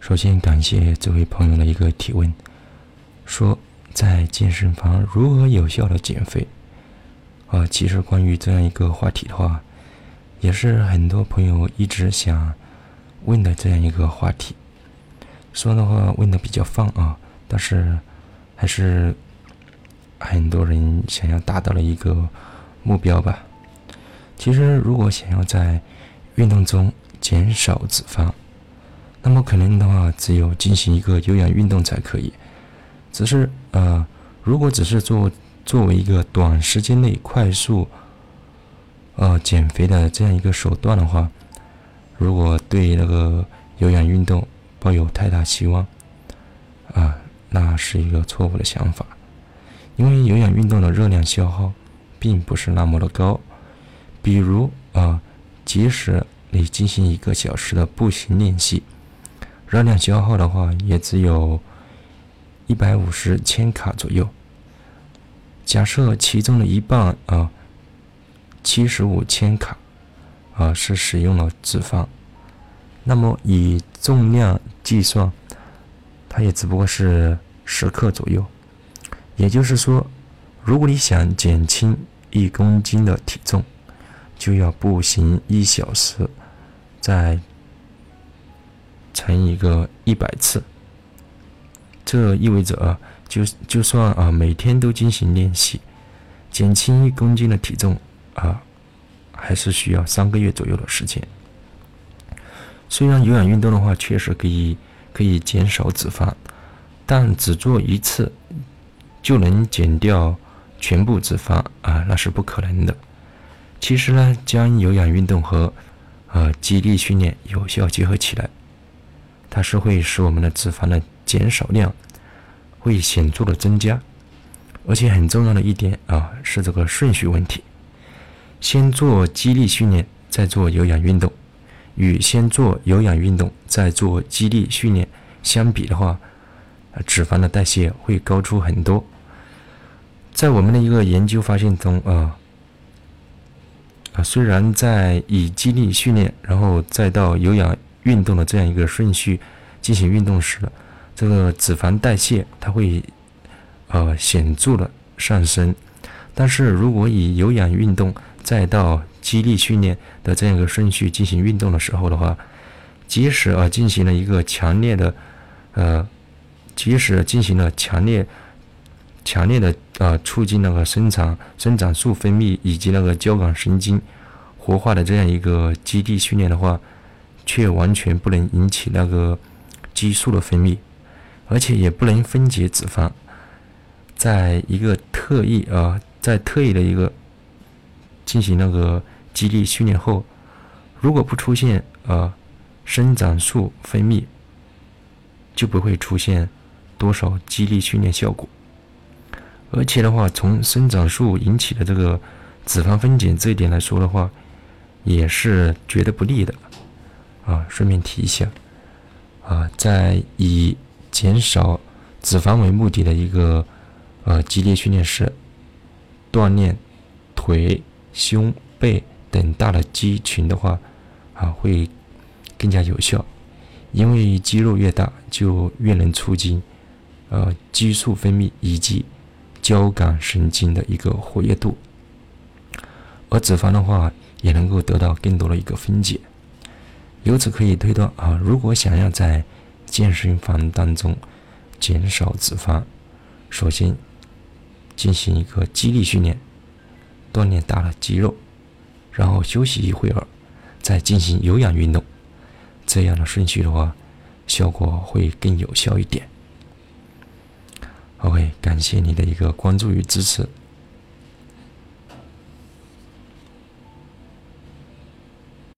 首先感谢这位朋友的一个提问，说在健身房如何有效的减肥？啊，其实关于这样一个话题的话，也是很多朋友一直想问的这样一个话题。说的话问的比较放啊，但是还是很多人想要达到了一个目标吧。其实，如果想要在运动中减少脂肪，那么可能的话，只有进行一个有氧运动才可以。只是呃，如果只是做作为一个短时间内快速呃减肥的这样一个手段的话，如果对那个有氧运动抱有太大希望啊，那是一个错误的想法。因为有氧运动的热量消耗并不是那么的高，比如啊，即使你进行一个小时的步行练习。热量消耗的话，也只有一百五十千卡左右。假设其中的一半啊，七十五千卡啊是使用了脂肪，那么以重量计算，它也只不过是十克左右。也就是说，如果你想减轻一公斤的体重，就要步行一小时，在。乘一个一百次，这意味着啊，就就算啊每天都进行练习，减轻一公斤的体重啊，还是需要三个月左右的时间。虽然有氧运动的话确实可以可以减少脂肪，但只做一次就能减掉全部脂肪啊，那是不可能的。其实呢，将有氧运动和呃肌力训练有效结合起来。它是会使我们的脂肪的减少量会显著的增加，而且很重要的一点啊是这个顺序问题，先做肌力训练再做有氧运动，与先做有氧运动再做肌力训练相比的话，脂肪的代谢会高出很多。在我们的一个研究发现中啊，啊虽然在以肌力训练然后再到有氧。运动的这样一个顺序进行运动时，这个脂肪代谢它会呃显著的上升。但是如果以有氧运动再到肌力训练的这样一个顺序进行运动的时候的话，即使啊进行了一个强烈的呃，即使进行了强烈强烈的呃促进那个生长生长素分泌以及那个交感神经活化的这样一个肌力训练的话。却完全不能引起那个激素的分泌，而且也不能分解脂肪。在一个特意啊，在特意的一个进行那个激励训练后，如果不出现啊生长素分泌，就不会出现多少激励训练效果。而且的话，从生长素引起的这个脂肪分解这一点来说的话，也是觉得不利的。啊，顺便提一下，啊，在以减少脂肪为目的的一个呃激烈训练时，锻炼腿、胸、背等大的肌群的话，啊，会更加有效，因为肌肉越大，就越能促进呃激素分泌以及交感神经的一个活跃度，而脂肪的话，也能够得到更多的一个分解。由此可以推断啊，如果想要在健身房当中减少脂肪，首先进行一个肌力训练，锻炼大的肌肉，然后休息一会儿，再进行有氧运动，这样的顺序的话，效果会更有效一点。OK，感谢你的一个关注与支持，